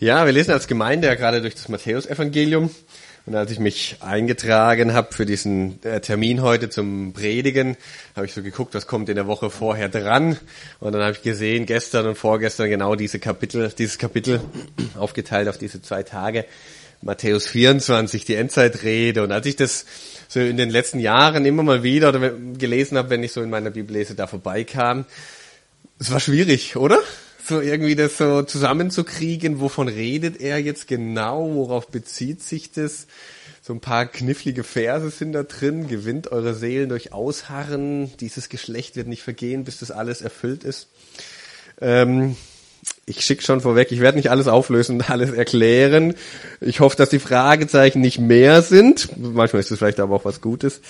Ja, wir lesen als Gemeinde ja gerade durch das Matthäusevangelium. Und als ich mich eingetragen habe für diesen äh, Termin heute zum Predigen, habe ich so geguckt, was kommt in der Woche vorher dran. Und dann habe ich gesehen, gestern und vorgestern genau diese Kapitel, dieses Kapitel aufgeteilt auf diese zwei Tage. Matthäus 24, die Endzeitrede. Und als ich das so in den letzten Jahren immer mal wieder gelesen habe, wenn ich so in meiner Bibellese da vorbeikam, es war schwierig, oder? So irgendwie das so zusammenzukriegen, wovon redet er jetzt genau, worauf bezieht sich das? So ein paar knifflige Verse sind da drin, gewinnt eure Seelen durch Ausharren, dieses Geschlecht wird nicht vergehen, bis das alles erfüllt ist. Ähm, ich schicke schon vorweg, ich werde nicht alles auflösen und alles erklären. Ich hoffe, dass die Fragezeichen nicht mehr sind. Manchmal ist es vielleicht aber auch was Gutes.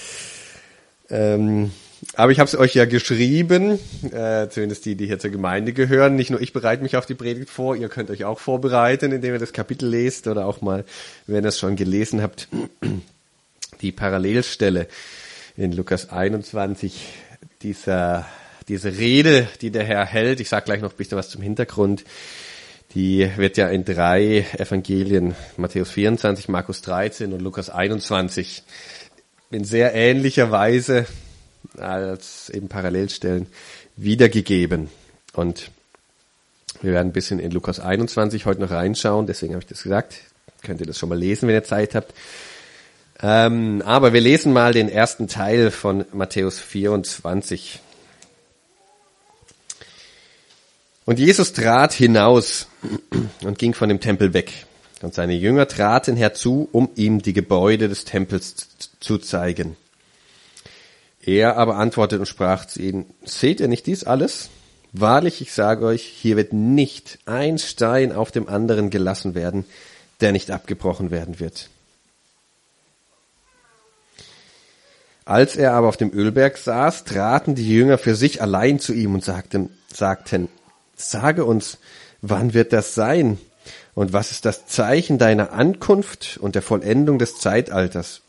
Ähm, aber ich habe es euch ja geschrieben, äh, zumindest die, die hier zur Gemeinde gehören. Nicht nur ich bereite mich auf die Predigt vor, ihr könnt euch auch vorbereiten, indem ihr das Kapitel lest oder auch mal, wenn ihr es schon gelesen habt, die Parallelstelle in Lukas 21, dieser, diese Rede, die der Herr hält. Ich sage gleich noch ein bisschen was zum Hintergrund. Die wird ja in drei Evangelien, Matthäus 24, Markus 13 und Lukas 21, in sehr ähnlicher Weise als eben Parallelstellen wiedergegeben. Und wir werden ein bisschen in Lukas 21 heute noch reinschauen, deswegen habe ich das gesagt. Könnt ihr das schon mal lesen, wenn ihr Zeit habt. Ähm, aber wir lesen mal den ersten Teil von Matthäus 24. Und Jesus trat hinaus und ging von dem Tempel weg. Und seine Jünger traten herzu, um ihm die Gebäude des Tempels zu zeigen. Er aber antwortete und sprach zu ihnen, seht ihr nicht dies alles? Wahrlich, ich sage euch, hier wird nicht ein Stein auf dem anderen gelassen werden, der nicht abgebrochen werden wird. Als er aber auf dem Ölberg saß, traten die Jünger für sich allein zu ihm und sagten, sagten, sage uns, wann wird das sein? Und was ist das Zeichen deiner Ankunft und der Vollendung des Zeitalters?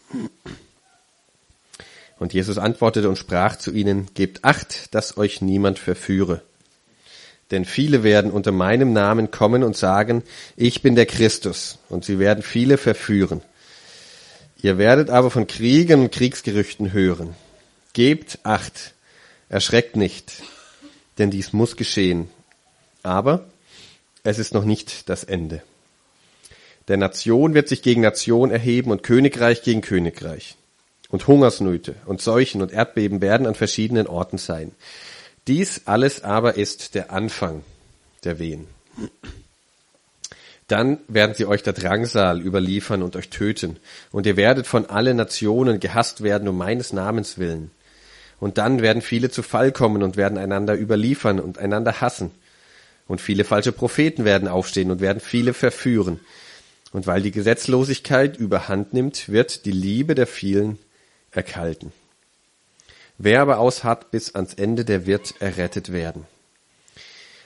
Und Jesus antwortete und sprach zu ihnen, Gebt acht, dass euch niemand verführe. Denn viele werden unter meinem Namen kommen und sagen, ich bin der Christus, und sie werden viele verführen. Ihr werdet aber von Kriegen und Kriegsgerüchten hören. Gebt acht, erschreckt nicht, denn dies muss geschehen. Aber es ist noch nicht das Ende. Der Nation wird sich gegen Nation erheben und Königreich gegen Königreich und Hungersnöte und Seuchen und Erdbeben werden an verschiedenen Orten sein. Dies alles aber ist der Anfang der Wehen. Dann werden sie euch der Drangsal überliefern und euch töten, und ihr werdet von allen Nationen gehasst werden um meines Namens willen. Und dann werden viele zu Fall kommen und werden einander überliefern und einander hassen. Und viele falsche Propheten werden aufstehen und werden viele verführen. Und weil die Gesetzlosigkeit überhand nimmt, wird die Liebe der vielen erkalten. Wer aber ausharrt bis ans Ende, der wird errettet werden.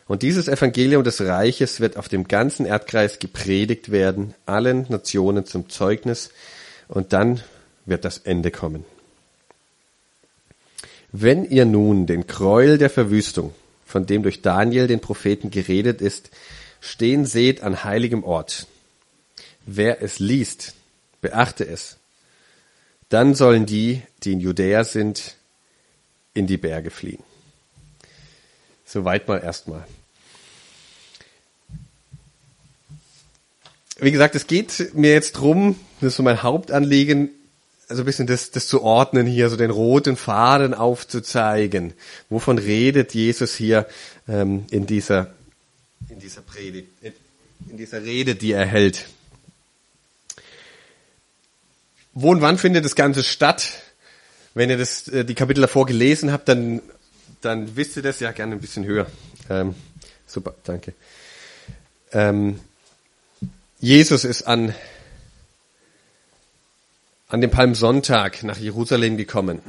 Und dieses Evangelium des Reiches wird auf dem ganzen Erdkreis gepredigt werden, allen Nationen zum Zeugnis, und dann wird das Ende kommen. Wenn ihr nun den Gräuel der Verwüstung, von dem durch Daniel den Propheten geredet ist, stehen seht an heiligem Ort. Wer es liest, beachte es, dann sollen die, die in Judäa sind, in die Berge fliehen. Soweit mal erstmal. Wie gesagt, es geht mir jetzt drum, das ist so mein Hauptanliegen, also ein bisschen das, das zu ordnen hier, so den roten Faden aufzuzeigen. Wovon redet Jesus hier ähm, in dieser in dieser Predigt, in dieser Rede, die er hält? Wo und wann findet das Ganze statt? Wenn ihr das, äh, die Kapitel davor gelesen habt, dann, dann wisst ihr das ja gerne ein bisschen höher. Ähm, super, danke. Ähm, Jesus ist an, an dem Palmsonntag nach Jerusalem gekommen.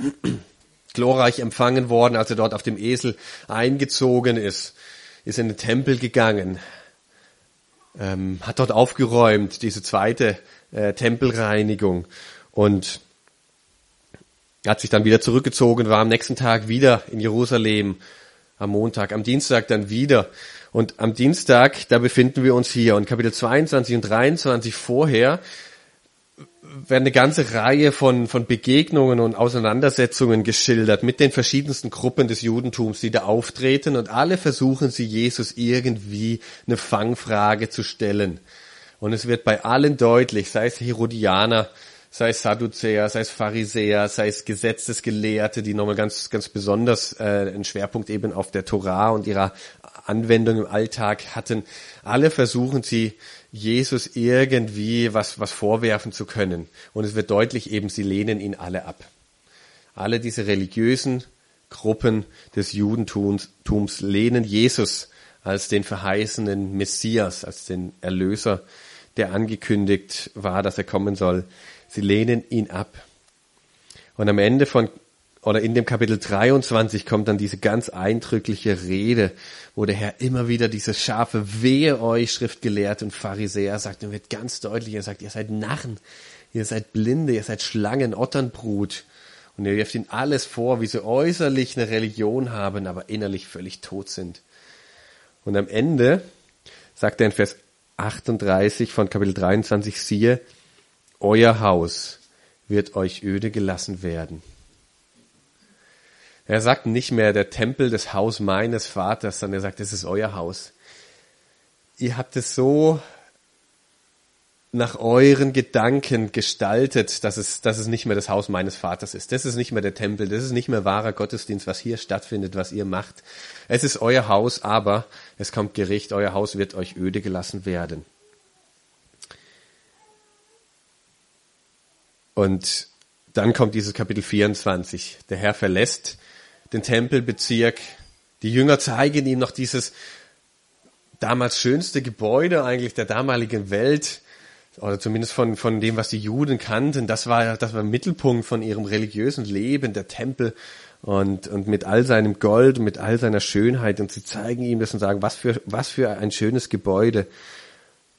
Glorreich empfangen worden, als er dort auf dem Esel eingezogen ist, ist in den Tempel gegangen, ähm, hat dort aufgeräumt, diese zweite äh, Tempelreinigung und hat sich dann wieder zurückgezogen, war am nächsten Tag wieder in Jerusalem, am Montag, am Dienstag dann wieder. Und am Dienstag, da befinden wir uns hier. Und Kapitel 22 und 23 vorher werden eine ganze Reihe von, von Begegnungen und Auseinandersetzungen geschildert mit den verschiedensten Gruppen des Judentums, die da auftreten. Und alle versuchen sie, Jesus irgendwie eine Fangfrage zu stellen. Und es wird bei allen deutlich, sei es Herodianer, sei es Sadduzäer, sei es Pharisäer, sei es Gesetzesgelehrte, die nochmal ganz, ganz besonders äh, einen Schwerpunkt eben auf der Torah und ihrer Anwendung im Alltag hatten. Alle versuchen sie, Jesus irgendwie was, was vorwerfen zu können. Und es wird deutlich eben, sie lehnen ihn alle ab. Alle diese religiösen Gruppen des Judentums lehnen Jesus als den verheißenen Messias, als den Erlöser der angekündigt war, dass er kommen soll. Sie lehnen ihn ab. Und am Ende von, oder in dem Kapitel 23 kommt dann diese ganz eindrückliche Rede, wo der Herr immer wieder dieses scharfe Wehe euch, Schriftgelehrte und Pharisäer sagt, und wird ganz deutlich, er sagt, ihr seid Narren, ihr seid Blinde, ihr seid Schlangen, Otternbrut. Und er wirft ihnen alles vor, wie sie äußerlich eine Religion haben, aber innerlich völlig tot sind. Und am Ende sagt er in Vers 38 von Kapitel 23, siehe, euer Haus wird euch öde gelassen werden. Er sagt nicht mehr der Tempel, das Haus meines Vaters, sondern er sagt, es ist euer Haus. Ihr habt es so nach euren Gedanken gestaltet, dass es, dass es nicht mehr das Haus meines Vaters ist. Das ist nicht mehr der Tempel, das ist nicht mehr wahrer Gottesdienst, was hier stattfindet, was ihr macht. Es ist euer Haus, aber es kommt Gericht, euer Haus wird euch öde gelassen werden. Und dann kommt dieses Kapitel 24. Der Herr verlässt den Tempelbezirk. Die Jünger zeigen ihm noch dieses damals schönste Gebäude eigentlich der damaligen Welt oder zumindest von, von dem, was die Juden kannten, das war, das war Mittelpunkt von ihrem religiösen Leben, der Tempel und, und mit all seinem Gold, mit all seiner Schönheit und sie zeigen ihm das und sagen, was für, was für ein schönes Gebäude.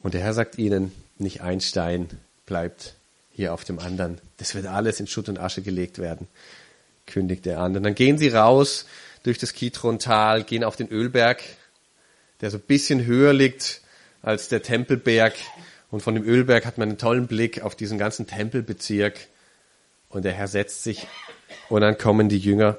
Und der Herr sagt ihnen, nicht ein Stein bleibt hier auf dem anderen. Das wird alles in Schutt und Asche gelegt werden, kündigt er an. Und dann gehen sie raus durch das Kidron-Tal, gehen auf den Ölberg, der so ein bisschen höher liegt als der Tempelberg und von dem Ölberg hat man einen tollen Blick auf diesen ganzen Tempelbezirk. Und der Herr setzt sich und dann kommen die Jünger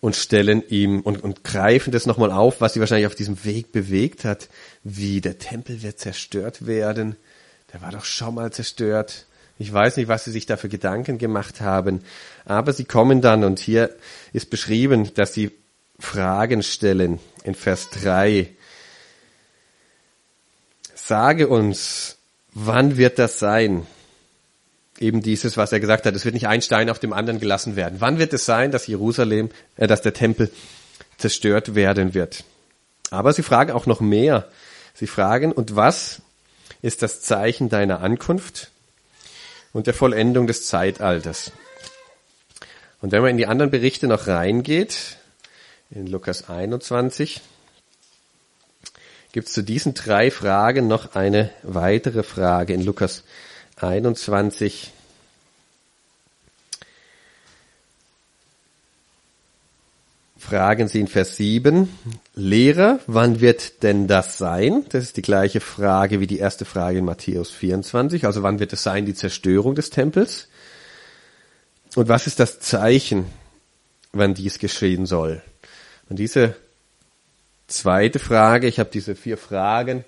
und stellen ihm und, und greifen das nochmal auf, was sie wahrscheinlich auf diesem Weg bewegt hat, wie der Tempel wird zerstört werden. Der war doch schon mal zerstört. Ich weiß nicht, was sie sich da für Gedanken gemacht haben, aber sie kommen dann und hier ist beschrieben, dass sie Fragen stellen in Vers 3 sage uns, wann wird das sein? Eben dieses, was er gesagt hat, es wird nicht ein Stein auf dem anderen gelassen werden. Wann wird es sein, dass Jerusalem, äh, dass der Tempel zerstört werden wird? Aber sie fragen auch noch mehr. Sie fragen, und was ist das Zeichen deiner Ankunft und der Vollendung des Zeitalters? Und wenn man in die anderen Berichte noch reingeht, in Lukas 21, gibt es zu diesen drei Fragen noch eine weitere Frage in Lukas 21. Fragen Sie in Vers 7, Lehrer, wann wird denn das sein? Das ist die gleiche Frage wie die erste Frage in Matthäus 24. Also wann wird es sein, die Zerstörung des Tempels? Und was ist das Zeichen, wann dies geschehen soll? Und diese Zweite Frage, ich habe diese vier Fragen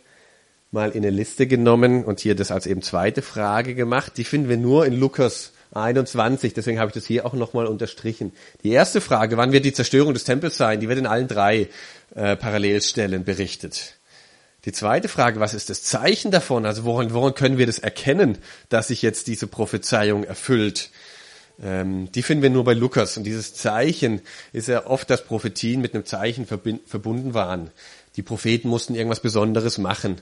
mal in eine Liste genommen und hier das als eben zweite Frage gemacht. Die finden wir nur in Lukas 21, deswegen habe ich das hier auch nochmal unterstrichen. Die erste Frage, wann wird die Zerstörung des Tempels sein, die wird in allen drei äh, Parallelstellen berichtet. Die zweite Frage, was ist das Zeichen davon? Also woran, woran können wir das erkennen, dass sich jetzt diese Prophezeiung erfüllt? Ähm, die finden wir nur bei Lukas. Und dieses Zeichen ist ja oft, dass Prophetien mit einem Zeichen verbunden waren. Die Propheten mussten irgendwas Besonderes machen.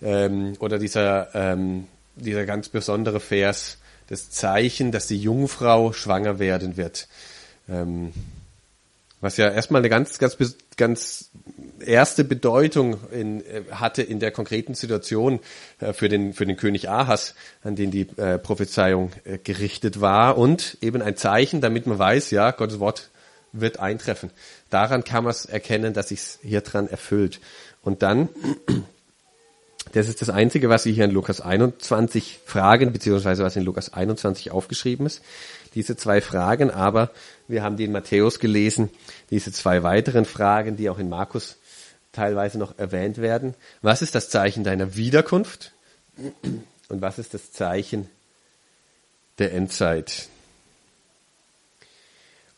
Ähm, oder dieser, ähm, dieser ganz besondere Vers, das Zeichen, dass die Jungfrau schwanger werden wird. Ähm, was ja erstmal eine ganz, ganz, ganz erste Bedeutung in, äh, hatte in der konkreten Situation äh, für den, für den König Ahas, an den die äh, Prophezeiung äh, gerichtet war und eben ein Zeichen, damit man weiß, ja, Gottes Wort wird eintreffen. Daran kann man es erkennen, dass sich hier dran erfüllt. Und dann, das ist das Einzige, was Sie hier in Lukas 21 fragen, beziehungsweise was in Lukas 21 aufgeschrieben ist. Diese zwei Fragen, aber wir haben die in Matthäus gelesen, diese zwei weiteren Fragen, die auch in Markus teilweise noch erwähnt werden. Was ist das Zeichen deiner Wiederkunft? Und was ist das Zeichen der Endzeit?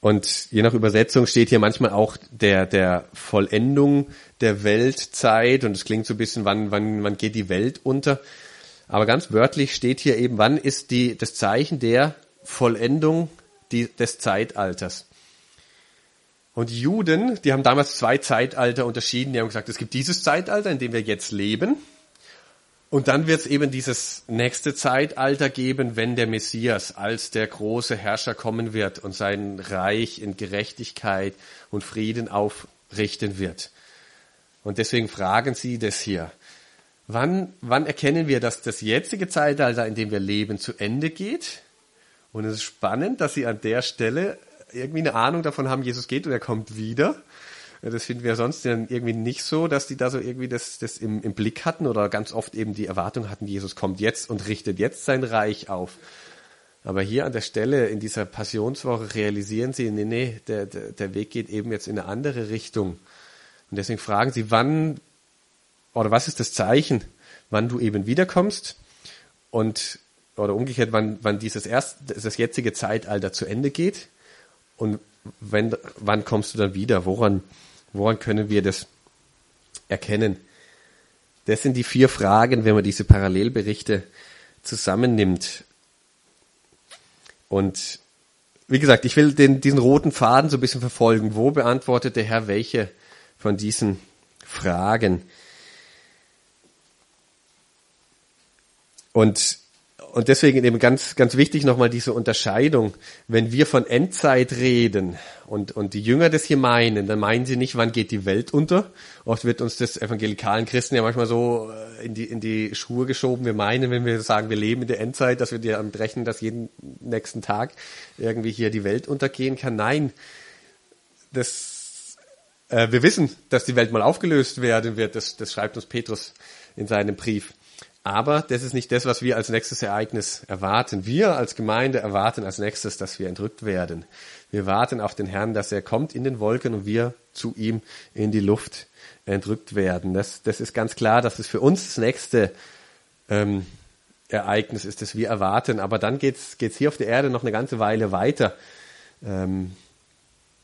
Und je nach Übersetzung steht hier manchmal auch der, der Vollendung der Weltzeit und es klingt so ein bisschen, wann, wann, wann geht die Welt unter. Aber ganz wörtlich steht hier eben, wann ist die, das Zeichen der Vollendung die, des Zeitalters. Und Juden, die haben damals zwei Zeitalter unterschieden. Die haben gesagt, es gibt dieses Zeitalter, in dem wir jetzt leben. Und dann wird es eben dieses nächste Zeitalter geben, wenn der Messias als der große Herrscher kommen wird und sein Reich in Gerechtigkeit und Frieden aufrichten wird. Und deswegen fragen Sie das hier. Wann, wann erkennen wir, dass das jetzige Zeitalter, in dem wir leben, zu Ende geht? Und es ist spannend, dass Sie an der Stelle irgendwie eine Ahnung davon haben, Jesus geht und er kommt wieder. Das finden wir sonst dann irgendwie nicht so, dass die da so irgendwie das, das im, im Blick hatten oder ganz oft eben die Erwartung hatten, Jesus kommt jetzt und richtet jetzt sein Reich auf. Aber hier an der Stelle in dieser Passionswoche realisieren sie, nee, nee, der, der, der Weg geht eben jetzt in eine andere Richtung. Und deswegen fragen sie, wann oder was ist das Zeichen, wann du eben wiederkommst und oder umgekehrt, wann, wann dieses erst, das jetzige Zeitalter zu Ende geht und wenn, wann kommst du dann wieder? Woran Woran können wir das erkennen? Das sind die vier Fragen, wenn man diese Parallelberichte zusammennimmt. Und wie gesagt, ich will den, diesen roten Faden so ein bisschen verfolgen. Wo beantwortet der Herr welche von diesen Fragen? Und und deswegen eben ganz, ganz wichtig nochmal diese Unterscheidung. Wenn wir von Endzeit reden und, und die Jünger das hier meinen, dann meinen sie nicht, wann geht die Welt unter. Oft wird uns das evangelikalen Christen ja manchmal so äh, in die, in die Schuhe geschoben. Wir meinen, wenn wir sagen, wir leben in der Endzeit, dass wir damit rechnen, dass jeden nächsten Tag irgendwie hier die Welt untergehen kann. Nein, das, äh, wir wissen, dass die Welt mal aufgelöst werden wird. Das, das schreibt uns Petrus in seinem Brief. Aber das ist nicht das, was wir als nächstes Ereignis erwarten. Wir als Gemeinde erwarten als nächstes, dass wir entrückt werden. Wir warten auf den Herrn, dass er kommt in den Wolken und wir zu ihm in die Luft entrückt werden. Das, das ist ganz klar, dass es für uns das nächste ähm, Ereignis ist, das wir erwarten. Aber dann geht's geht's hier auf der Erde noch eine ganze Weile weiter. Ähm,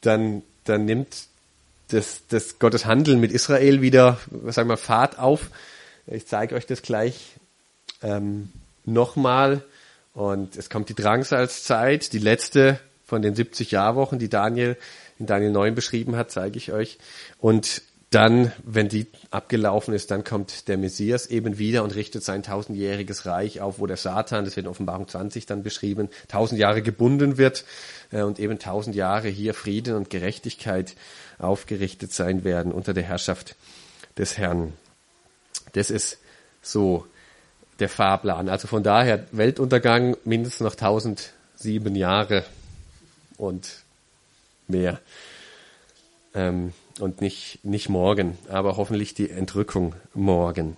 dann, dann nimmt das, das Gottes Handeln mit Israel wieder, sagen wir, Fahrt auf ich zeige euch das gleich ähm, nochmal. Und es kommt die Drangsalzzeit, die letzte von den 70 Jahrwochen, die Daniel in Daniel 9 beschrieben hat, zeige ich euch. Und dann, wenn die abgelaufen ist, dann kommt der Messias eben wieder und richtet sein tausendjähriges Reich auf, wo der Satan, das wird in Offenbarung 20 dann beschrieben, tausend Jahre gebunden wird äh, und eben tausend Jahre hier Frieden und Gerechtigkeit aufgerichtet sein werden unter der Herrschaft des Herrn. Das ist so der Fahrplan. Also von daher Weltuntergang mindestens noch 1007 Jahre und mehr. Ähm, und nicht, nicht morgen, aber hoffentlich die Entrückung morgen.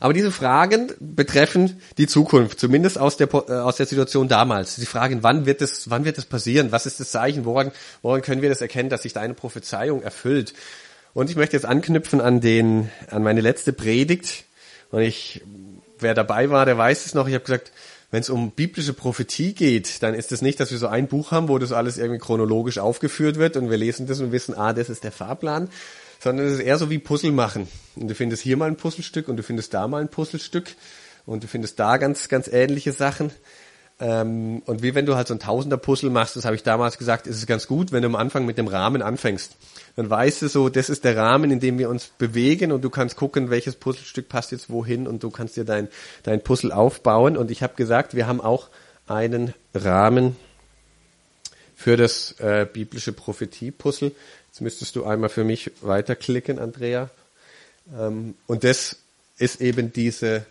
Aber diese Fragen betreffen die Zukunft, zumindest aus der, äh, aus der Situation damals. Die Fragen, wann wird es, wann wird es passieren? Was ist das Zeichen? Woran, woran können wir das erkennen, dass sich deine Prophezeiung erfüllt? Und ich möchte jetzt anknüpfen an den, an meine letzte Predigt. Und ich, wer dabei war, der weiß es noch. Ich habe gesagt, wenn es um biblische Prophetie geht, dann ist es nicht, dass wir so ein Buch haben, wo das alles irgendwie chronologisch aufgeführt wird und wir lesen das und wissen, ah, das ist der Fahrplan, sondern es ist eher so wie Puzzle machen. Und du findest hier mal ein Puzzlestück und du findest da mal ein Puzzlestück und du findest da ganz, ganz ähnliche Sachen. Ähm, und wie wenn du halt so ein Tausender-Puzzle machst, das habe ich damals gesagt, ist es ganz gut, wenn du am Anfang mit dem Rahmen anfängst. Dann weißt du so, das ist der Rahmen, in dem wir uns bewegen und du kannst gucken, welches Puzzlestück passt jetzt wohin und du kannst dir dein, dein Puzzle aufbauen. Und ich habe gesagt, wir haben auch einen Rahmen für das äh, biblische Prophetie-Puzzle. Jetzt müsstest du einmal für mich weiterklicken, Andrea. Ähm, und das ist eben diese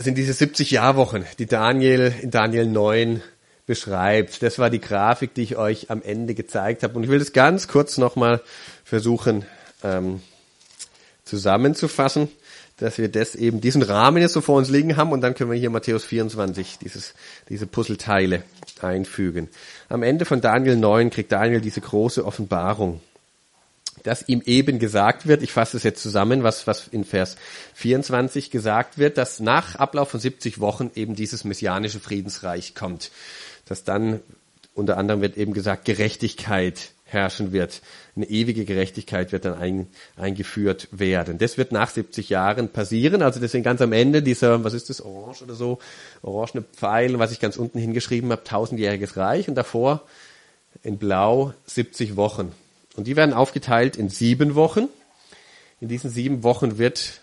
sind diese 70 Jahrwochen, die Daniel in Daniel 9 beschreibt. Das war die Grafik, die ich euch am Ende gezeigt habe. Und ich will das ganz kurz nochmal versuchen ähm, zusammenzufassen, dass wir das eben diesen Rahmen jetzt so vor uns liegen haben und dann können wir hier Matthäus 24, dieses, diese Puzzleteile einfügen. Am Ende von Daniel 9 kriegt Daniel diese große Offenbarung dass ihm eben gesagt wird, ich fasse es jetzt zusammen, was, was in Vers 24 gesagt wird, dass nach Ablauf von 70 Wochen eben dieses messianische Friedensreich kommt. Dass dann unter anderem wird eben gesagt, Gerechtigkeit herrschen wird. Eine ewige Gerechtigkeit wird dann ein, eingeführt werden. Das wird nach 70 Jahren passieren. Also deswegen ganz am Ende dieser, was ist das, orange oder so, orangene Pfeil, was ich ganz unten hingeschrieben habe, tausendjähriges Reich und davor in blau 70 Wochen. Und die werden aufgeteilt in sieben Wochen. In diesen sieben Wochen wird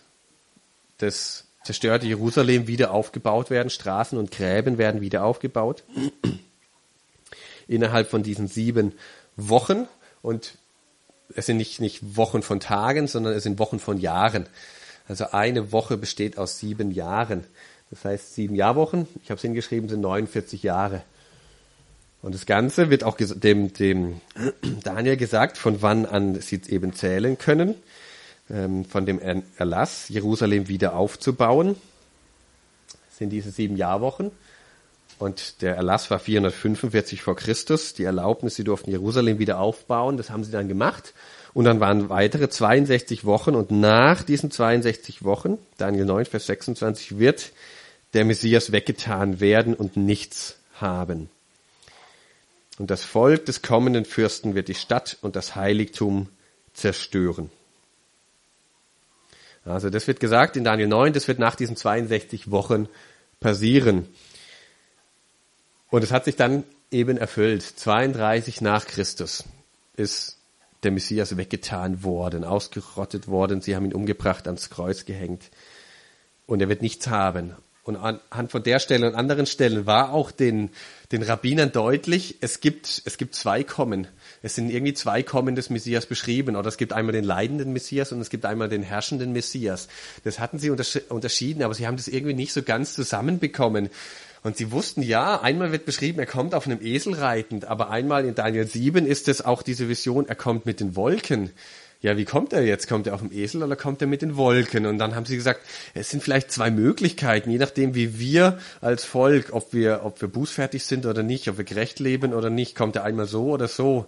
das zerstörte Jerusalem wieder aufgebaut werden. Straßen und Gräben werden wieder aufgebaut. Innerhalb von diesen sieben Wochen. Und es sind nicht, nicht Wochen von Tagen, sondern es sind Wochen von Jahren. Also eine Woche besteht aus sieben Jahren. Das heißt, sieben Jahrwochen, ich habe es hingeschrieben, sind 49 Jahre. Und das Ganze wird auch dem, dem Daniel gesagt, von wann an sie eben zählen können, ähm, von dem Erlass, Jerusalem wieder aufzubauen. Sind diese sieben Jahrwochen. Und der Erlass war 445 vor Christus. Die Erlaubnis, sie durften Jerusalem wieder aufbauen. Das haben sie dann gemacht. Und dann waren weitere 62 Wochen. Und nach diesen 62 Wochen, Daniel 9, Vers 26, wird der Messias weggetan werden und nichts haben. Und das Volk des kommenden Fürsten wird die Stadt und das Heiligtum zerstören. Also das wird gesagt in Daniel 9, das wird nach diesen 62 Wochen passieren. Und es hat sich dann eben erfüllt. 32 nach Christus ist der Messias weggetan worden, ausgerottet worden. Sie haben ihn umgebracht, ans Kreuz gehängt. Und er wird nichts haben. Und anhand von der Stelle und anderen Stellen war auch den, den Rabbinern deutlich, es gibt, es gibt zwei Kommen. Es sind irgendwie zwei Kommen des Messias beschrieben. Oder es gibt einmal den leidenden Messias und es gibt einmal den herrschenden Messias. Das hatten sie unterschieden, aber sie haben das irgendwie nicht so ganz zusammenbekommen. Und sie wussten, ja, einmal wird beschrieben, er kommt auf einem Esel reitend, aber einmal in Daniel 7 ist es auch diese Vision, er kommt mit den Wolken ja, wie kommt er jetzt? Kommt er auf dem Esel oder kommt er mit den Wolken? Und dann haben sie gesagt, es sind vielleicht zwei Möglichkeiten, je nachdem, wie wir als Volk, ob wir, ob wir bußfertig sind oder nicht, ob wir gerecht leben oder nicht, kommt er einmal so oder so.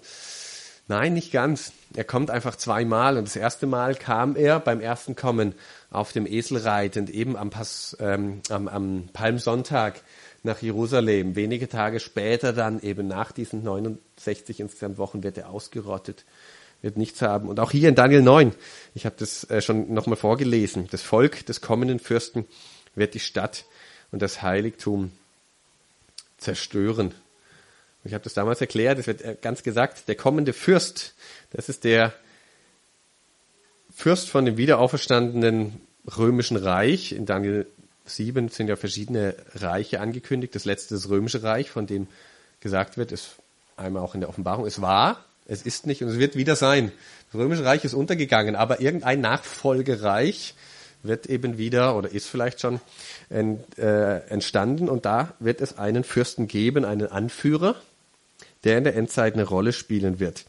Nein, nicht ganz. Er kommt einfach zweimal. Und das erste Mal kam er beim ersten Kommen auf dem Esel reitend, eben am, Pass, ähm, am, am Palmsonntag nach Jerusalem. Wenige Tage später dann, eben nach diesen 69 insgesamt Wochen, wird er ausgerottet wird nichts haben. Und auch hier in Daniel 9, ich habe das äh, schon nochmal vorgelesen, das Volk des kommenden Fürsten wird die Stadt und das Heiligtum zerstören. Ich habe das damals erklärt, es wird äh, ganz gesagt, der kommende Fürst, das ist der Fürst von dem wiederauferstandenen römischen Reich. In Daniel 7 sind ja verschiedene Reiche angekündigt. Das letzte das römische Reich, von dem gesagt wird, ist einmal auch in der Offenbarung, es war es ist nicht und es wird wieder sein. Das Römische Reich ist untergegangen, aber irgendein Nachfolgereich wird eben wieder oder ist vielleicht schon ent, äh, entstanden und da wird es einen Fürsten geben, einen Anführer, der in der Endzeit eine Rolle spielen wird.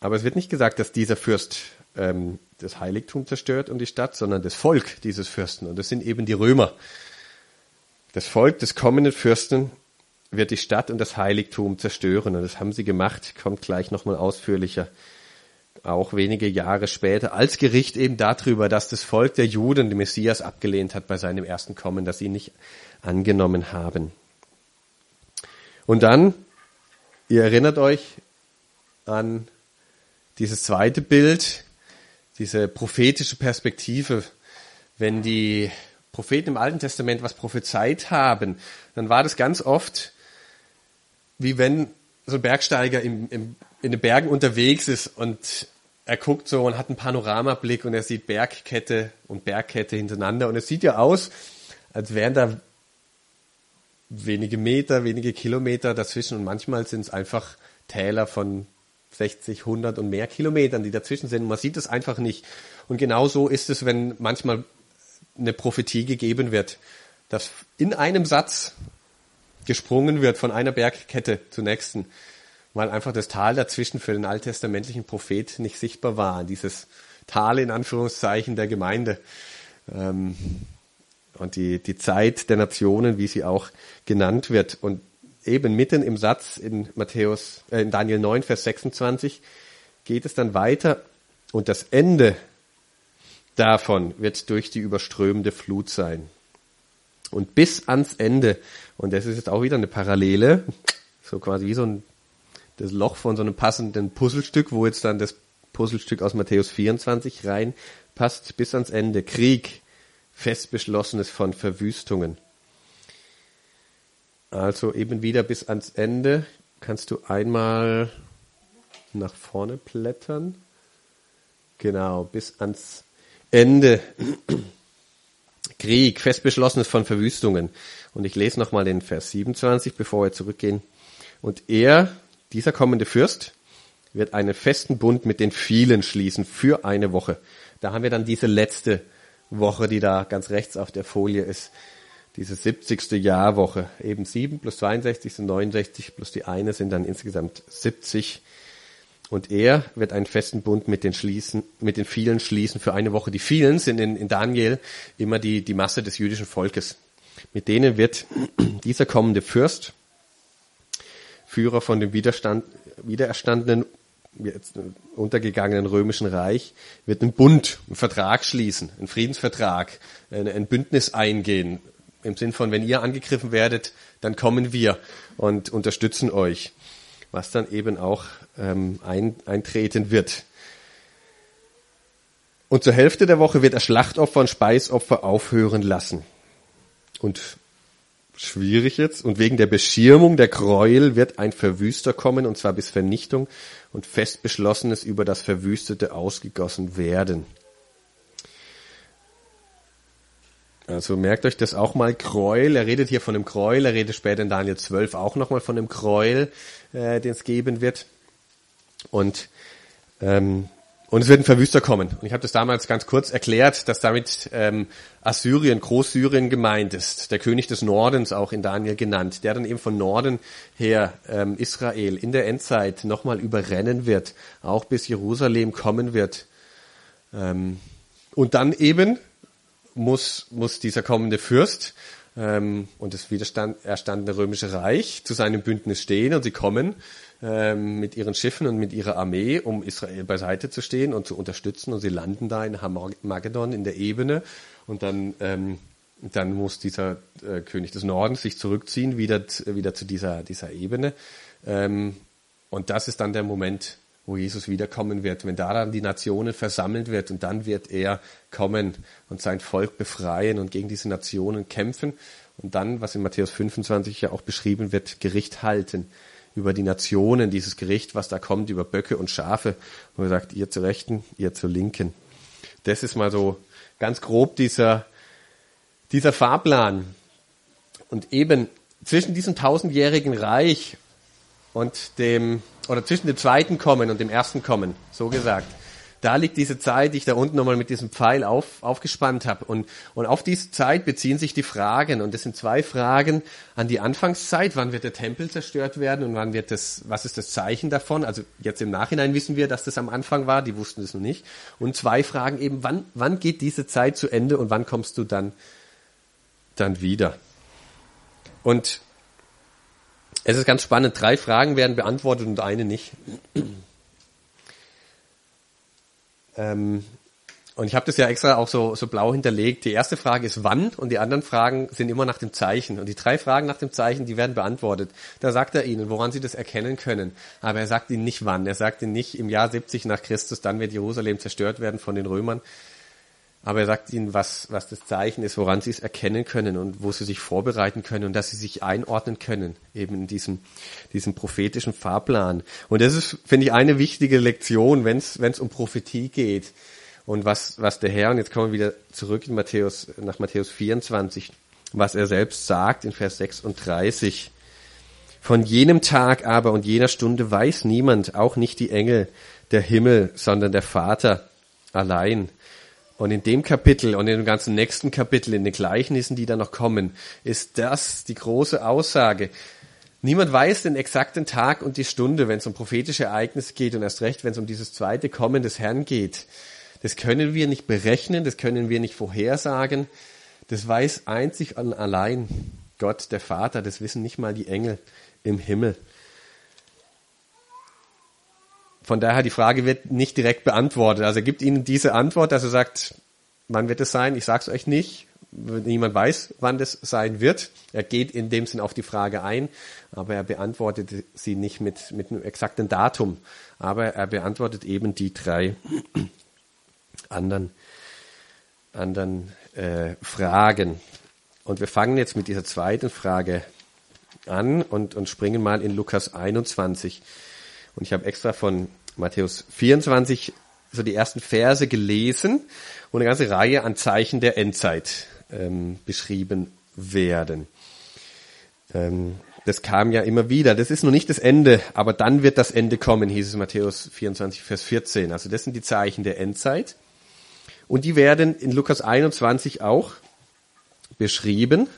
Aber es wird nicht gesagt, dass dieser Fürst ähm, das Heiligtum zerstört und die Stadt, sondern das Volk dieses Fürsten und das sind eben die Römer. Das Volk des kommenden Fürsten wird die Stadt und das Heiligtum zerstören. Und das haben sie gemacht, kommt gleich nochmal ausführlicher. Auch wenige Jahre später, als Gericht eben darüber, dass das Volk der Juden den Messias abgelehnt hat bei seinem ersten Kommen, dass sie ihn nicht angenommen haben. Und dann, ihr erinnert euch an dieses zweite Bild, diese prophetische Perspektive, wenn die Propheten im Alten Testament was prophezeit haben, dann war das ganz oft wie wenn so ein Bergsteiger im, im, in den Bergen unterwegs ist und er guckt so und hat einen Panoramablick und er sieht Bergkette und Bergkette hintereinander und es sieht ja aus, als wären da wenige Meter, wenige Kilometer dazwischen und manchmal sind es einfach Täler von 60, 100 und mehr Kilometern, die dazwischen sind. Man sieht es einfach nicht. Und genau so ist es, wenn manchmal eine Prophetie gegeben wird, dass in einem Satz gesprungen wird von einer Bergkette zur nächsten, weil einfach das Tal dazwischen für den alttestamentlichen Prophet nicht sichtbar war, dieses Tal in Anführungszeichen der Gemeinde. Ähm, und die, die Zeit der Nationen, wie sie auch genannt wird. Und eben mitten im Satz in Matthäus, äh, in Daniel 9, Vers 26 geht es dann weiter und das Ende davon wird durch die überströmende Flut sein. Und bis ans Ende, und das ist jetzt auch wieder eine Parallele, so quasi wie so ein das Loch von so einem passenden Puzzlestück, wo jetzt dann das Puzzlestück aus Matthäus 24 reinpasst, bis ans Ende. Krieg, fest beschlossenes von Verwüstungen. Also eben wieder bis ans Ende. Kannst du einmal nach vorne blättern? Genau, bis ans Ende. Krieg, fest beschlossenes von Verwüstungen. Und ich lese nochmal den Vers 27, bevor wir zurückgehen. Und er, dieser kommende Fürst, wird einen festen Bund mit den vielen schließen für eine Woche. Da haben wir dann diese letzte Woche, die da ganz rechts auf der Folie ist. Diese 70. Jahrwoche. Eben 7 plus 62 sind 69 plus die eine sind dann insgesamt 70. Und er wird einen festen Bund mit den, schließen, mit den vielen schließen für eine Woche. Die vielen sind in, in Daniel immer die, die Masse des jüdischen Volkes. Mit denen wird dieser kommende Fürst, Führer von dem Widerstand, wiedererstandenen untergegangenen römischen Reich wird ein Bund, einen Vertrag schließen, einen Friedensvertrag, ein, ein Bündnis eingehen. Im Sinn von, wenn ihr angegriffen werdet, dann kommen wir und unterstützen euch. Was dann eben auch ähm, ein, eintreten wird. Und zur Hälfte der Woche wird er Schlachtopfer und Speisopfer aufhören lassen. Und schwierig jetzt. Und wegen der Beschirmung der Gräuel wird ein Verwüster kommen, und zwar bis Vernichtung und fest beschlossenes über das Verwüstete ausgegossen werden. Also merkt euch das auch mal, Gräuel, er redet hier von einem Gräuel, er redet später in Daniel 12 auch nochmal von einem Gräuel, äh, den es geben wird. Und ähm, und es wird ein Verwüster kommen. Und ich habe das damals ganz kurz erklärt, dass damit ähm, Assyrien, Großsyrien gemeint ist, der König des Nordens auch in Daniel genannt, der dann eben von Norden her ähm, Israel in der Endzeit nochmal überrennen wird, auch bis Jerusalem kommen wird. Ähm, und dann eben muss, muss dieser kommende Fürst ähm, und das widerstand erstandene römische Reich zu seinem Bündnis stehen und sie kommen ähm, mit ihren Schiffen und mit ihrer Armee, um Israel beiseite zu stehen und zu unterstützen. Und sie landen da in Hamagedon in der Ebene. Und dann, ähm, dann muss dieser äh, König des Nordens sich zurückziehen, wieder, wieder zu dieser, dieser Ebene. Ähm, und das ist dann der Moment, wo Jesus wiederkommen wird, wenn da dann die Nationen versammelt wird und dann wird er kommen und sein Volk befreien und gegen diese Nationen kämpfen und dann, was in Matthäus 25 ja auch beschrieben wird, Gericht halten über die Nationen, dieses Gericht, was da kommt, über Böcke und Schafe. Und er sagt, ihr zur Rechten, ihr zur Linken. Das ist mal so ganz grob dieser, dieser Fahrplan. Und eben zwischen diesem tausendjährigen Reich und dem, oder zwischen dem zweiten Kommen und dem ersten Kommen, so gesagt, da liegt diese Zeit, die ich da unten nochmal mit diesem Pfeil auf, aufgespannt habe. Und, und auf diese Zeit beziehen sich die Fragen. Und das sind zwei Fragen an die Anfangszeit. Wann wird der Tempel zerstört werden und wann wird das, was ist das Zeichen davon? Also jetzt im Nachhinein wissen wir, dass das am Anfang war. Die wussten das noch nicht. Und zwei Fragen eben, wann, wann geht diese Zeit zu Ende und wann kommst du dann, dann wieder? Und es ist ganz spannend. Drei Fragen werden beantwortet und eine nicht. Ähm, und ich habe das ja extra auch so, so blau hinterlegt. Die erste Frage ist wann und die anderen Fragen sind immer nach dem Zeichen. Und die drei Fragen nach dem Zeichen, die werden beantwortet. Da sagt er ihnen, woran sie das erkennen können. Aber er sagt ihnen nicht wann. Er sagt ihnen nicht im Jahr 70 nach Christus, dann wird Jerusalem zerstört werden von den Römern. Aber er sagt ihnen, was, was das Zeichen ist, woran sie es erkennen können und wo sie sich vorbereiten können und dass sie sich einordnen können, eben in diesem, diesem prophetischen Fahrplan. Und das ist, finde ich, eine wichtige Lektion, wenn es um Prophetie geht. Und was, was der Herr, und jetzt kommen wir wieder zurück in Matthäus, nach Matthäus 24, was er selbst sagt in Vers 36. Von jenem Tag aber und jener Stunde weiß niemand, auch nicht die Engel der Himmel, sondern der Vater allein. Und in dem Kapitel und in dem ganzen nächsten Kapitel, in den Gleichnissen, die da noch kommen, ist das die große Aussage. Niemand weiß den exakten Tag und die Stunde, wenn es um prophetische Ereignisse geht und erst recht, wenn es um dieses zweite Kommen des Herrn geht. Das können wir nicht berechnen, das können wir nicht vorhersagen. Das weiß einzig und allein Gott, der Vater. Das wissen nicht mal die Engel im Himmel. Von daher, die Frage wird nicht direkt beantwortet. Also er gibt ihnen diese Antwort, dass er sagt, wann wird es sein? Ich sage es euch nicht. Niemand weiß, wann das sein wird. Er geht in dem Sinn auf die Frage ein, aber er beantwortet sie nicht mit, mit einem exakten Datum. Aber er beantwortet eben die drei anderen, anderen äh, Fragen. Und wir fangen jetzt mit dieser zweiten Frage an und, und springen mal in Lukas 21. Und ich habe extra von Matthäus 24 so die ersten Verse gelesen, wo eine ganze Reihe an Zeichen der Endzeit ähm, beschrieben werden. Ähm, das kam ja immer wieder. Das ist noch nicht das Ende, aber dann wird das Ende kommen, hieß es Matthäus 24, Vers 14. Also das sind die Zeichen der Endzeit. Und die werden in Lukas 21 auch beschrieben.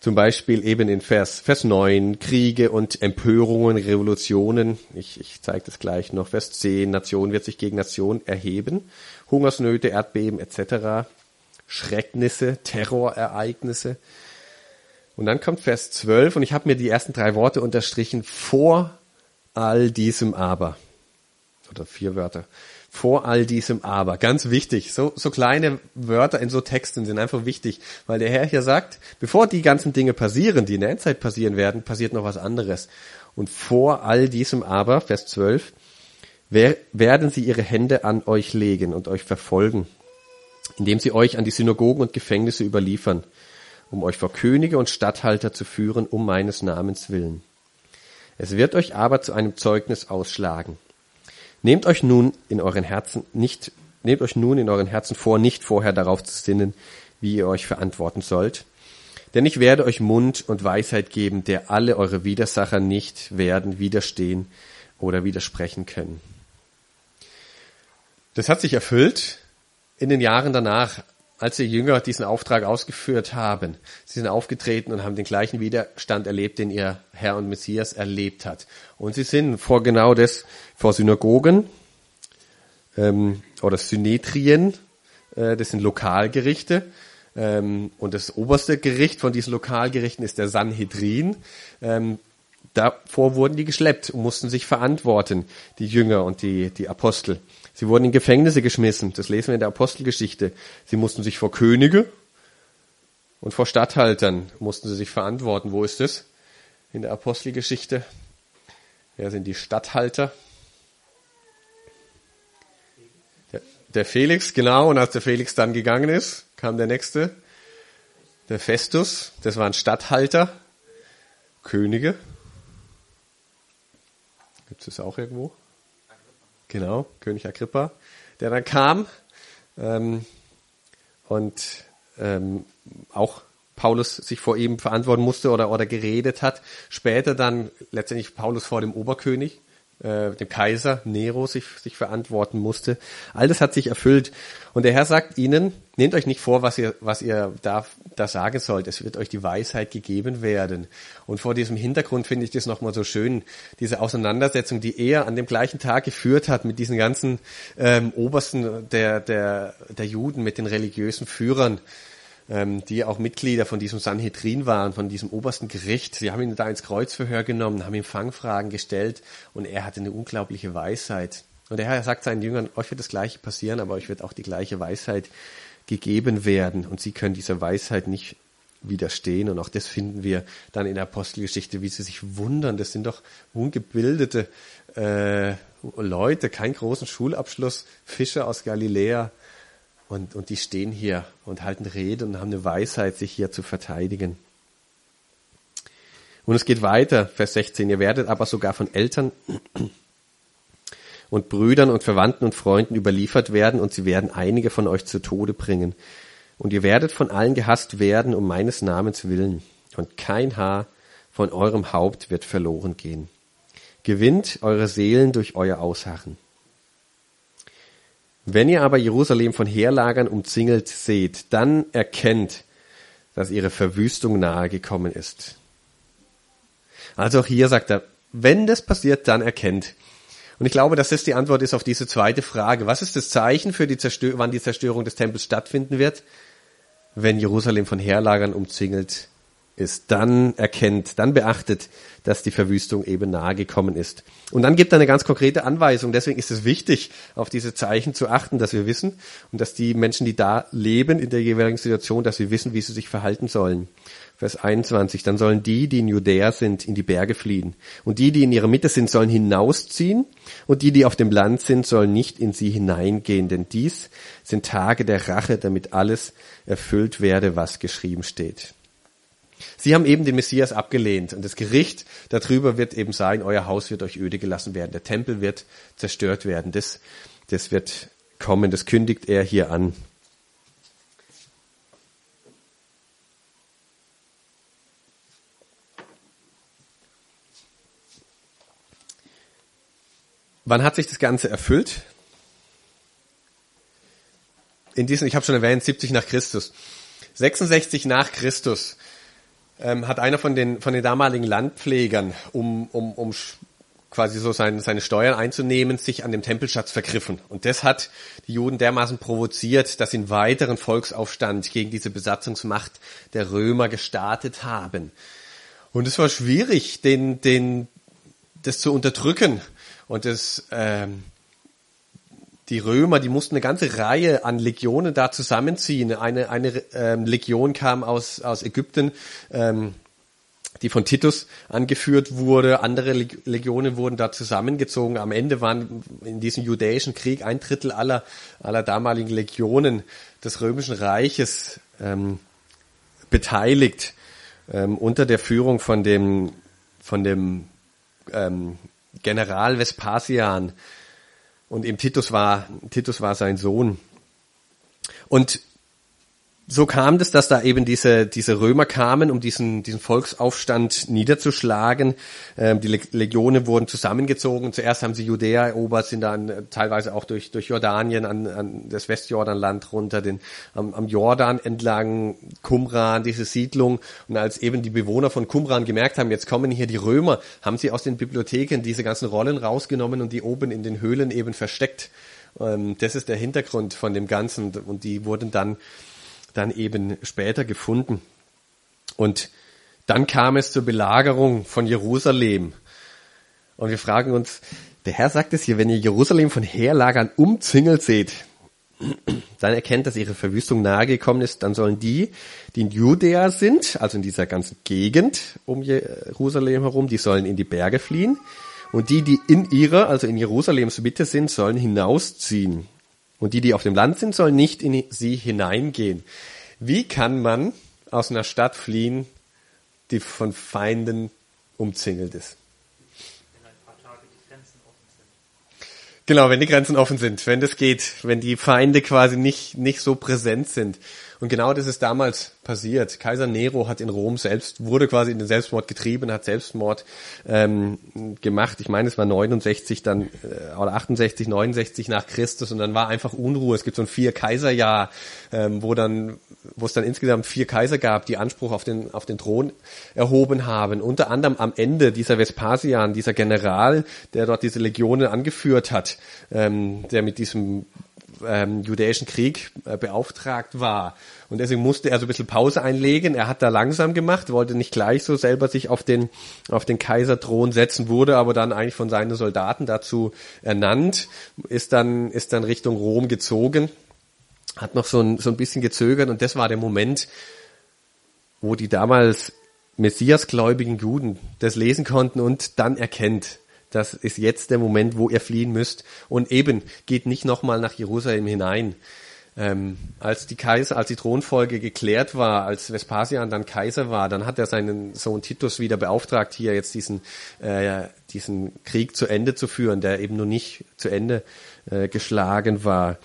Zum Beispiel eben in Vers, Vers 9, Kriege und Empörungen, Revolutionen. Ich, ich zeige das gleich noch. Vers 10, Nation wird sich gegen Nation erheben. Hungersnöte, Erdbeben etc. Schrecknisse, Terrorereignisse. Und dann kommt Vers 12 und ich habe mir die ersten drei Worte unterstrichen. Vor all diesem Aber. Oder vier Wörter vor all diesem Aber. Ganz wichtig. So, so kleine Wörter in so Texten sind einfach wichtig, weil der Herr hier sagt, bevor die ganzen Dinge passieren, die in der Endzeit passieren werden, passiert noch was anderes. Und vor all diesem Aber, Vers 12, werden sie ihre Hände an euch legen und euch verfolgen, indem sie euch an die Synagogen und Gefängnisse überliefern, um euch vor Könige und Statthalter zu führen, um meines Namens willen. Es wird euch aber zu einem Zeugnis ausschlagen. Nehmt euch nun in euren Herzen nicht, nehmt euch nun in euren Herzen vor, nicht vorher darauf zu sinnen, wie ihr euch verantworten sollt. Denn ich werde euch Mund und Weisheit geben, der alle eure Widersacher nicht werden widerstehen oder widersprechen können. Das hat sich erfüllt in den Jahren danach, als die Jünger diesen Auftrag ausgeführt haben. Sie sind aufgetreten und haben den gleichen Widerstand erlebt, den ihr Herr und Messias erlebt hat. Und sie sind vor genau das, vor Synagogen ähm, oder Synetrien, äh, das sind Lokalgerichte. Ähm, und das oberste Gericht von diesen Lokalgerichten ist der Sanhedrin. Ähm, davor wurden die geschleppt und mussten sich verantworten, die Jünger und die, die Apostel. Sie wurden in Gefängnisse geschmissen. Das lesen wir in der Apostelgeschichte. Sie mussten sich vor Könige und vor Statthaltern mussten sie sich verantworten. Wo ist das? In der Apostelgeschichte. Wer sind die Statthalter? Der, Felix, genau. Und als der Felix dann gegangen ist, kam der nächste. Der Festus. Das waren Statthalter. Könige. Gibt es das auch irgendwo? Genau, König Agrippa, der dann kam ähm, und ähm, auch Paulus sich vor ihm verantworten musste oder, oder geredet hat. Später dann letztendlich Paulus vor dem Oberkönig äh, dem Kaiser Nero sich, sich verantworten musste. All das hat sich erfüllt. Und der Herr sagt ihnen, nehmt euch nicht vor, was ihr, was ihr da, da sagen sollt. Es wird euch die Weisheit gegeben werden. Und vor diesem Hintergrund finde ich das nochmal so schön, diese Auseinandersetzung, die er an dem gleichen Tag geführt hat mit diesen ganzen ähm, Obersten der, der, der Juden, mit den religiösen Führern ähm, die auch Mitglieder von diesem Sanhedrin waren, von diesem obersten Gericht. Sie haben ihn da ins Kreuzverhör genommen, haben ihm Fangfragen gestellt und er hatte eine unglaubliche Weisheit. Und der Herr sagt seinen Jüngern, euch wird das Gleiche passieren, aber euch wird auch die gleiche Weisheit gegeben werden und sie können dieser Weisheit nicht widerstehen. Und auch das finden wir dann in der Apostelgeschichte, wie sie sich wundern. Das sind doch ungebildete äh, Leute, keinen großen Schulabschluss, Fischer aus Galiläa. Und, und die stehen hier und halten Rede und haben eine Weisheit, sich hier zu verteidigen. Und es geht weiter, Vers 16. Ihr werdet aber sogar von Eltern und Brüdern und Verwandten und Freunden überliefert werden und sie werden einige von euch zu Tode bringen. Und ihr werdet von allen gehasst werden um meines Namens willen. Und kein Haar von eurem Haupt wird verloren gehen. Gewinnt eure Seelen durch euer Ausharren. Wenn ihr aber Jerusalem von Heerlagern umzingelt seht, dann erkennt, dass ihre Verwüstung nahe gekommen ist. Also auch hier sagt er, wenn das passiert, dann erkennt. Und ich glaube, dass das die Antwort ist auf diese zweite Frage. Was ist das Zeichen für die Zerstör wann die Zerstörung des Tempels stattfinden wird? Wenn Jerusalem von Heerlagern umzingelt ist, dann erkennt, dann beachtet, dass die Verwüstung eben nahe gekommen ist. Und dann gibt er eine ganz konkrete Anweisung. Deswegen ist es wichtig, auf diese Zeichen zu achten, dass wir wissen und dass die Menschen, die da leben in der jeweiligen Situation, dass sie wissen, wie sie sich verhalten sollen. Vers 21, dann sollen die, die in Judäa sind, in die Berge fliehen. Und die, die in ihrer Mitte sind, sollen hinausziehen. Und die, die auf dem Land sind, sollen nicht in sie hineingehen. Denn dies sind Tage der Rache, damit alles erfüllt werde, was geschrieben steht. Sie haben eben den Messias abgelehnt und das Gericht darüber wird eben sein, euer Haus wird euch öde gelassen werden, der Tempel wird zerstört werden. Das, das wird kommen, das kündigt er hier an. Wann hat sich das Ganze erfüllt? In diesem, ich habe schon erwähnt, 70 nach Christus. 66 nach Christus ähm, hat einer von den, von den damaligen Landpflegern, um, um, um quasi so sein, seine Steuern einzunehmen, sich an dem Tempelschatz vergriffen. Und das hat die Juden dermaßen provoziert, dass sie einen weiteren Volksaufstand gegen diese Besatzungsmacht der Römer gestartet haben. Und es war schwierig, den, den, das zu unterdrücken. Und das, ähm, die Römer, die mussten eine ganze Reihe an Legionen da zusammenziehen. Eine, eine ähm, Legion kam aus, aus Ägypten, ähm, die von Titus angeführt wurde. Andere Legionen wurden da zusammengezogen. Am Ende waren in diesem judäischen Krieg ein Drittel aller, aller damaligen Legionen des Römischen Reiches ähm, beteiligt, ähm, unter der Führung von dem, von dem ähm, General Vespasian und eben Titus war, Titus war sein Sohn. Und so kam es, dass da eben diese, diese Römer kamen, um diesen, diesen Volksaufstand niederzuschlagen. Ähm, die Legionen wurden zusammengezogen. Zuerst haben sie Judäa erobert, sind dann äh, teilweise auch durch, durch Jordanien an, an das Westjordanland runter, den, am, am Jordan entlang, Qumran, diese Siedlung. Und als eben die Bewohner von Qumran gemerkt haben, jetzt kommen hier die Römer, haben sie aus den Bibliotheken diese ganzen Rollen rausgenommen und die oben in den Höhlen eben versteckt. Ähm, das ist der Hintergrund von dem Ganzen. Und die wurden dann dann eben später gefunden. Und dann kam es zur Belagerung von Jerusalem. Und wir fragen uns, der Herr sagt es hier, wenn ihr Jerusalem von Heerlagern umzingelt seht, dann erkennt, dass ihre Verwüstung nahegekommen ist, dann sollen die, die in Judäa sind, also in dieser ganzen Gegend um Jerusalem herum, die sollen in die Berge fliehen. Und die, die in ihrer, also in Jerusalems Mitte sind, sollen hinausziehen. Und die, die auf dem Land sind, sollen nicht in sie hineingehen. Wie kann man aus einer Stadt fliehen, die von Feinden umzingelt ist? Genau, wenn die Grenzen offen sind, wenn das geht, wenn die Feinde quasi nicht, nicht so präsent sind. Und genau das ist damals passiert. Kaiser Nero hat in Rom selbst, wurde quasi in den Selbstmord getrieben, hat Selbstmord ähm, gemacht. Ich meine, es war 69 dann, äh, oder 68, 69 nach Christus und dann war einfach Unruhe. Es gibt so ein Vier-Kaiser-Jahr, ähm, wo dann, wo es dann insgesamt vier Kaiser gab, die Anspruch auf den, auf den Thron erhoben haben. Unter anderem am Ende dieser Vespasian, dieser General, der dort diese Legionen angeführt hat, ähm, der mit diesem ähm, judäischen Krieg äh, beauftragt war. Und deswegen musste er so ein bisschen Pause einlegen. Er hat da langsam gemacht, wollte nicht gleich so selber sich auf den, auf den Kaiserthron setzen, wurde aber dann eigentlich von seinen Soldaten dazu ernannt, ist dann, ist dann Richtung Rom gezogen, hat noch so ein, so ein bisschen gezögert und das war der Moment, wo die damals Messiasgläubigen Juden das lesen konnten und dann erkennt, das ist jetzt der Moment, wo ihr fliehen müsst. Und eben, geht nicht nochmal nach Jerusalem hinein. Ähm, als die Kaiser, als die Thronfolge geklärt war, als Vespasian dann Kaiser war, dann hat er seinen Sohn Titus wieder beauftragt, hier jetzt diesen, äh, diesen Krieg zu Ende zu führen, der eben noch nicht zu Ende äh, geschlagen war.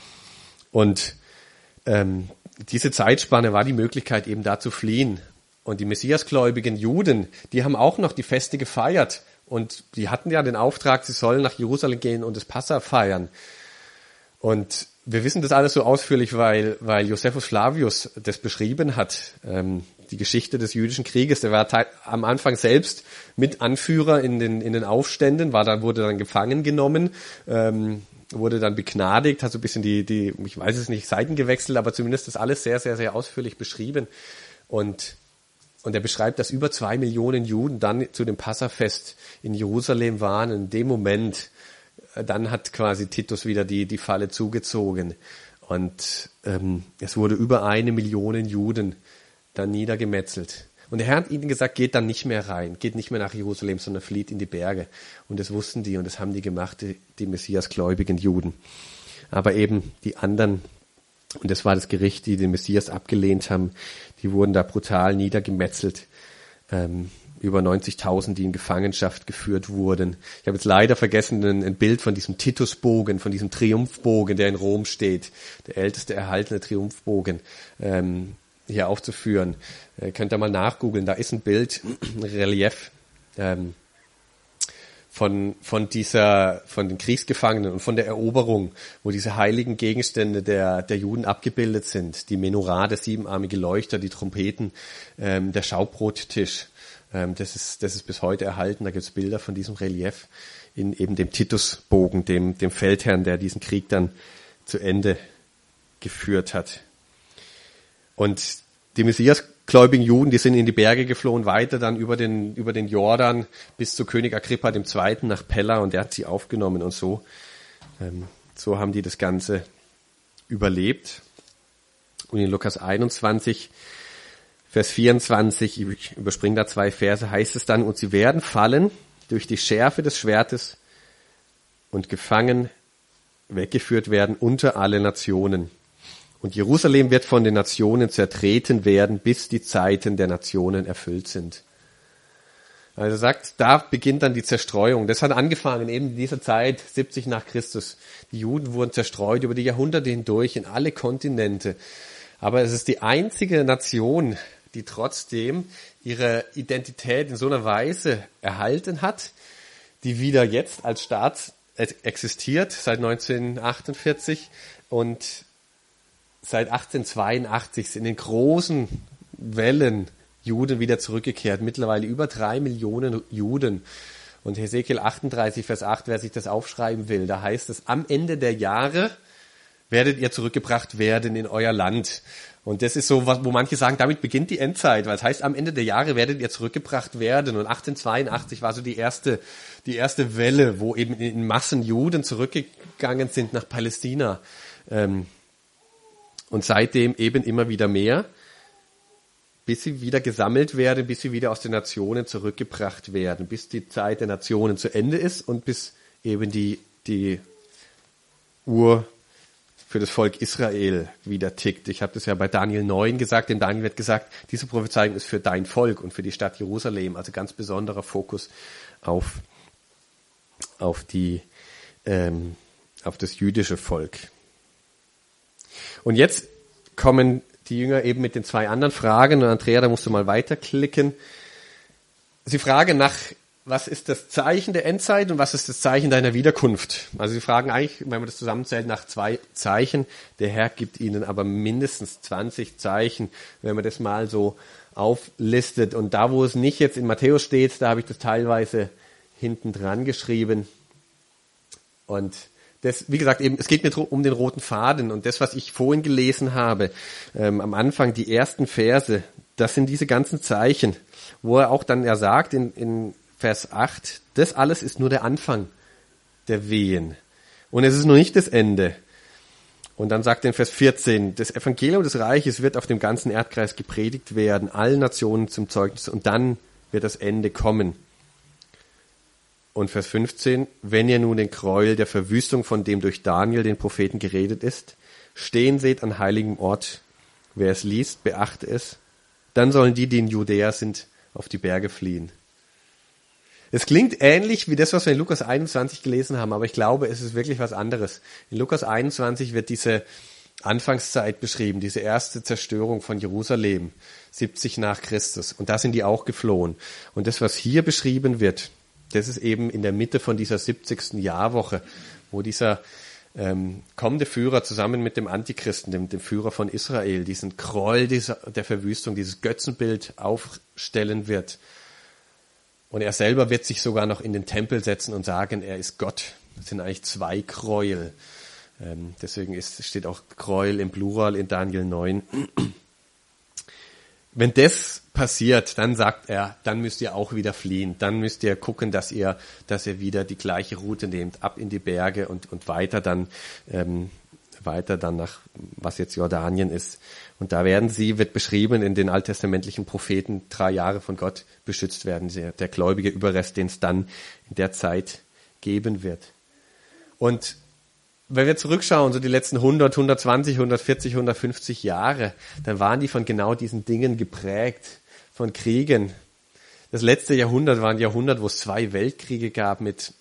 Und ähm, diese Zeitspanne war die Möglichkeit, eben da zu fliehen. Und die Messiasgläubigen Juden, die haben auch noch die Feste gefeiert und die hatten ja den Auftrag, sie sollen nach Jerusalem gehen und das Passa feiern. Und wir wissen das alles so ausführlich, weil, weil Josephus Flavius das beschrieben hat, ähm, die Geschichte des jüdischen Krieges. Der war am Anfang selbst mit Anführer in den, in den Aufständen, war dann, wurde dann gefangen genommen, ähm, wurde dann begnadigt, hat so ein bisschen die, die, ich weiß es nicht, Seiten gewechselt, aber zumindest ist alles sehr, sehr, sehr ausführlich beschrieben. Und, und er beschreibt, dass über zwei Millionen Juden dann zu dem Passafest in Jerusalem waren. In dem Moment, äh, dann hat quasi Titus wieder die, die Falle zugezogen. Und ähm, es wurde über eine Million Juden dann niedergemetzelt. Und der Herr hat ihnen gesagt, geht dann nicht mehr rein, geht nicht mehr nach Jerusalem, sondern flieht in die Berge. Und das wussten die und das haben die gemacht, die, die Messiasgläubigen Juden. Aber eben die anderen, und das war das Gericht, die den Messias abgelehnt haben, die wurden da brutal niedergemetzelt. Ähm, über 90.000, die in Gefangenschaft geführt wurden. Ich habe jetzt leider vergessen, ein, ein, Bild von diesem Titusbogen, von diesem Triumphbogen, der in Rom steht, der älteste erhaltene Triumphbogen. Ähm, hier aufzuführen. Äh, könnt ihr mal nachgoogeln, da ist ein Bild, ein Relief ähm, von, von dieser, von den Kriegsgefangenen und von der Eroberung, wo diese heiligen Gegenstände der, der Juden abgebildet sind. Die Menorah, der siebenarmige Leuchter, die Trompeten, ähm, der Schaubrottisch. Ähm, das, ist, das ist bis heute erhalten. Da gibt es Bilder von diesem Relief in eben dem Titusbogen, dem, dem Feldherrn, der diesen Krieg dann zu Ende geführt hat. Und die Messiasgläubigen Juden, die sind in die Berge geflohen, weiter dann über den, über den Jordan bis zu König Agrippa II. nach Pella und der hat sie aufgenommen und so, ähm, so haben die das Ganze überlebt. Und in Lukas 21, Vers 24, ich überspringe da zwei Verse, heißt es dann, und sie werden fallen durch die Schärfe des Schwertes und gefangen weggeführt werden unter alle Nationen. Und Jerusalem wird von den Nationen zertreten werden, bis die Zeiten der Nationen erfüllt sind. Also sagt, da beginnt dann die Zerstreuung. Das hat angefangen eben in dieser Zeit, 70 nach Christus. Die Juden wurden zerstreut über die Jahrhunderte hindurch in alle Kontinente. Aber es ist die einzige Nation, die trotzdem ihre Identität in so einer Weise erhalten hat, die wieder jetzt als Staat existiert, seit 1948 und seit 1882 sind in großen Wellen Juden wieder zurückgekehrt. Mittlerweile über drei Millionen Juden. Und Hesekiel 38, Vers 8, wer sich das aufschreiben will, da heißt es, am Ende der Jahre werdet ihr zurückgebracht werden in euer Land. Und das ist so, wo manche sagen, damit beginnt die Endzeit, weil es heißt, am Ende der Jahre werdet ihr zurückgebracht werden. Und 1882 war so die erste, die erste Welle, wo eben in Massen Juden zurückgegangen sind nach Palästina. Ähm, und seitdem eben immer wieder mehr, bis sie wieder gesammelt werden, bis sie wieder aus den Nationen zurückgebracht werden, bis die Zeit der Nationen zu Ende ist und bis eben die, die Uhr für das Volk Israel wieder tickt. Ich habe das ja bei Daniel 9 gesagt, dem Daniel wird gesagt, diese Prophezeiung ist für dein Volk und für die Stadt Jerusalem, also ganz besonderer Fokus auf, auf die, ähm, auf das jüdische Volk. Und jetzt kommen die Jünger eben mit den zwei anderen Fragen. Und Andrea, da musst du mal weiterklicken. Sie fragen nach, was ist das Zeichen der Endzeit und was ist das Zeichen deiner Wiederkunft? Also sie fragen eigentlich, wenn man das zusammenzählt, nach zwei Zeichen. Der Herr gibt ihnen aber mindestens 20 Zeichen, wenn man das mal so auflistet. Und da, wo es nicht jetzt in Matthäus steht, da habe ich das teilweise hinten dran geschrieben. Und das, wie gesagt, eben, es geht mir um den roten Faden und das, was ich vorhin gelesen habe, ähm, am Anfang, die ersten Verse, das sind diese ganzen Zeichen, wo er auch dann, er sagt in, in Vers 8, das alles ist nur der Anfang der Wehen. Und es ist noch nicht das Ende. Und dann sagt er in Vers 14, das Evangelium des Reiches wird auf dem ganzen Erdkreis gepredigt werden, allen Nationen zum Zeugnis, und dann wird das Ende kommen. Und Vers 15, wenn ihr nun den Gräuel der Verwüstung, von dem durch Daniel den Propheten geredet ist, stehen seht an heiligem Ort, wer es liest, beachte es, dann sollen die, die in Judäa sind, auf die Berge fliehen. Es klingt ähnlich wie das, was wir in Lukas 21 gelesen haben, aber ich glaube, es ist wirklich was anderes. In Lukas 21 wird diese Anfangszeit beschrieben, diese erste Zerstörung von Jerusalem, 70 nach Christus. Und da sind die auch geflohen. Und das, was hier beschrieben wird, das ist eben in der Mitte von dieser 70. Jahrwoche, wo dieser ähm, kommende Führer zusammen mit dem Antichristen, dem, dem Führer von Israel, diesen Gräuel dieser, der Verwüstung, dieses Götzenbild aufstellen wird. Und er selber wird sich sogar noch in den Tempel setzen und sagen, er ist Gott. Das sind eigentlich zwei Gräuel. Ähm, deswegen ist, steht auch Gräuel im Plural in Daniel 9. Wenn das passiert, dann sagt er, dann müsst ihr auch wieder fliehen. Dann müsst ihr gucken, dass ihr, dass ihr wieder die gleiche Route nehmt, ab in die Berge und, und weiter dann, ähm, weiter dann nach, was jetzt Jordanien ist. Und da werden sie, wird beschrieben in den alttestamentlichen Propheten, drei Jahre von Gott beschützt werden. Der gläubige Überrest, den es dann in der Zeit geben wird. Und wenn wir zurückschauen, so die letzten 100, 120, 140, 150 Jahre, dann waren die von genau diesen Dingen geprägt, von Kriegen. Das letzte Jahrhundert war ein Jahrhundert, wo es zwei Weltkriege gab mit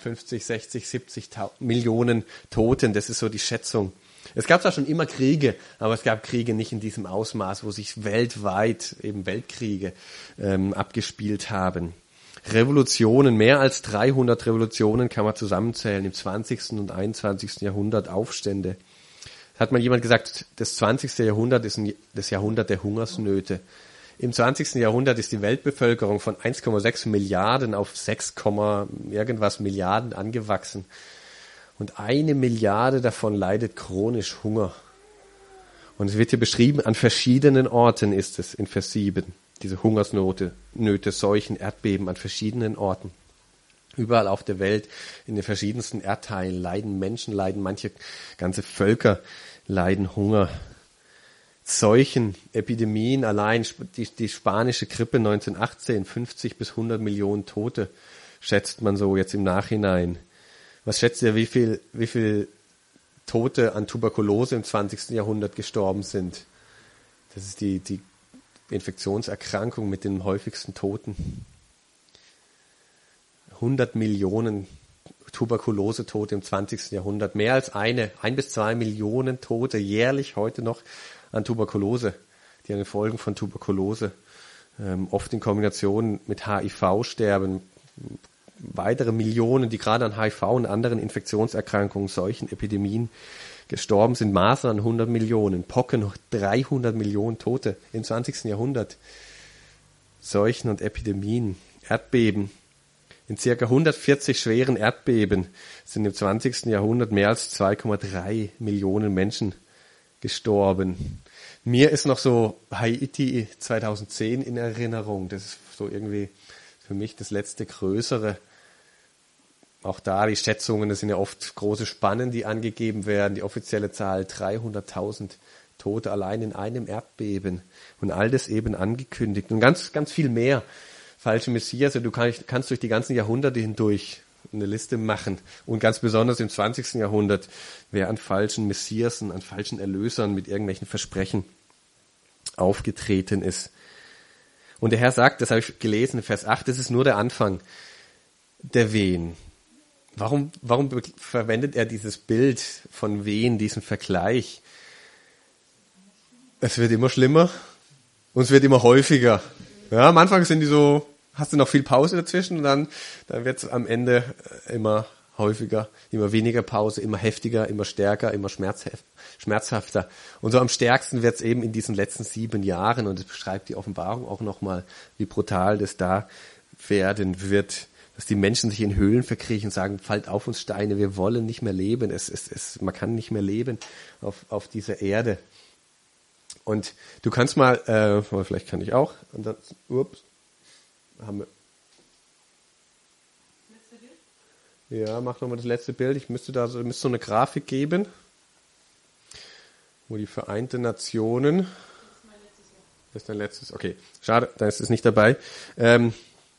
50, 60, 70 Millionen Toten. Das ist so die Schätzung. Es gab zwar schon immer Kriege, aber es gab Kriege nicht in diesem Ausmaß, wo sich weltweit eben Weltkriege ähm, abgespielt haben. Revolutionen, mehr als 300 Revolutionen kann man zusammenzählen im 20. und 21. Jahrhundert, Aufstände. Hat mal jemand gesagt, das 20. Jahrhundert ist ein, das Jahrhundert der Hungersnöte. Im 20. Jahrhundert ist die Weltbevölkerung von 1,6 Milliarden auf 6, irgendwas Milliarden angewachsen. Und eine Milliarde davon leidet chronisch Hunger. Und es wird hier beschrieben, an verschiedenen Orten ist es in Vers 7 diese Hungersnöte, Nöte, Seuchen, Erdbeben an verschiedenen Orten. Überall auf der Welt, in den verschiedensten Erdteilen leiden Menschen, leiden manche ganze Völker, leiden Hunger. Seuchen, Epidemien, allein die, die spanische Grippe 1918, 50 bis 100 Millionen Tote, schätzt man so jetzt im Nachhinein. Was schätzt ihr, wie viel, wie viel Tote an Tuberkulose im 20. Jahrhundert gestorben sind? Das ist die, die Infektionserkrankung mit den häufigsten Toten. 100 Millionen Tuberkulose-Tote im 20. Jahrhundert. Mehr als eine, ein bis zwei Millionen Tote jährlich heute noch an Tuberkulose, die an den Folgen von Tuberkulose, ähm, oft in Kombination mit HIV sterben. Weitere Millionen, die gerade an HIV und anderen Infektionserkrankungen, solchen Epidemien Gestorben sind Masern an 100 Millionen, Pocken noch 300 Millionen Tote im 20. Jahrhundert. Seuchen und Epidemien, Erdbeben. In circa 140 schweren Erdbeben sind im 20. Jahrhundert mehr als 2,3 Millionen Menschen gestorben. Mir ist noch so Haiti 2010 in Erinnerung. Das ist so irgendwie für mich das letzte größere auch da die Schätzungen, das sind ja oft große Spannen, die angegeben werden. Die offizielle Zahl 300.000 Tote allein in einem Erdbeben. Und all das eben angekündigt. Und ganz, ganz viel mehr. Falsche Messias. Du kannst, kannst durch die ganzen Jahrhunderte hindurch eine Liste machen. Und ganz besonders im 20. Jahrhundert, wer an falschen Messiasen, an falschen Erlösern mit irgendwelchen Versprechen aufgetreten ist. Und der Herr sagt, das habe ich gelesen, Vers 8, das ist nur der Anfang der Wehen. Warum, warum verwendet er dieses Bild von Wehen, diesen Vergleich? Es wird immer schlimmer und es wird immer häufiger. Ja, am Anfang sind die so, hast du noch viel Pause dazwischen und dann, dann wird es am Ende äh, immer häufiger, immer weniger Pause, immer heftiger, immer stärker, immer schmerzhafter. Und so am stärksten wird es eben in diesen letzten sieben Jahren und es beschreibt die Offenbarung auch nochmal, wie brutal das da werden wird dass die Menschen sich in Höhlen verkriechen und sagen, fallt auf uns Steine, wir wollen nicht mehr leben, es, es, es, man kann nicht mehr leben auf, auf dieser Erde. Und du kannst mal, äh, vielleicht kann ich auch, und dann, ups, haben wir. Ja, mach nochmal das letzte Bild. Ich müsste da so, müsste so eine Grafik geben, wo die Vereinten Nationen. Das ist dein letztes. Okay, schade, da ist es nicht dabei. Ähm,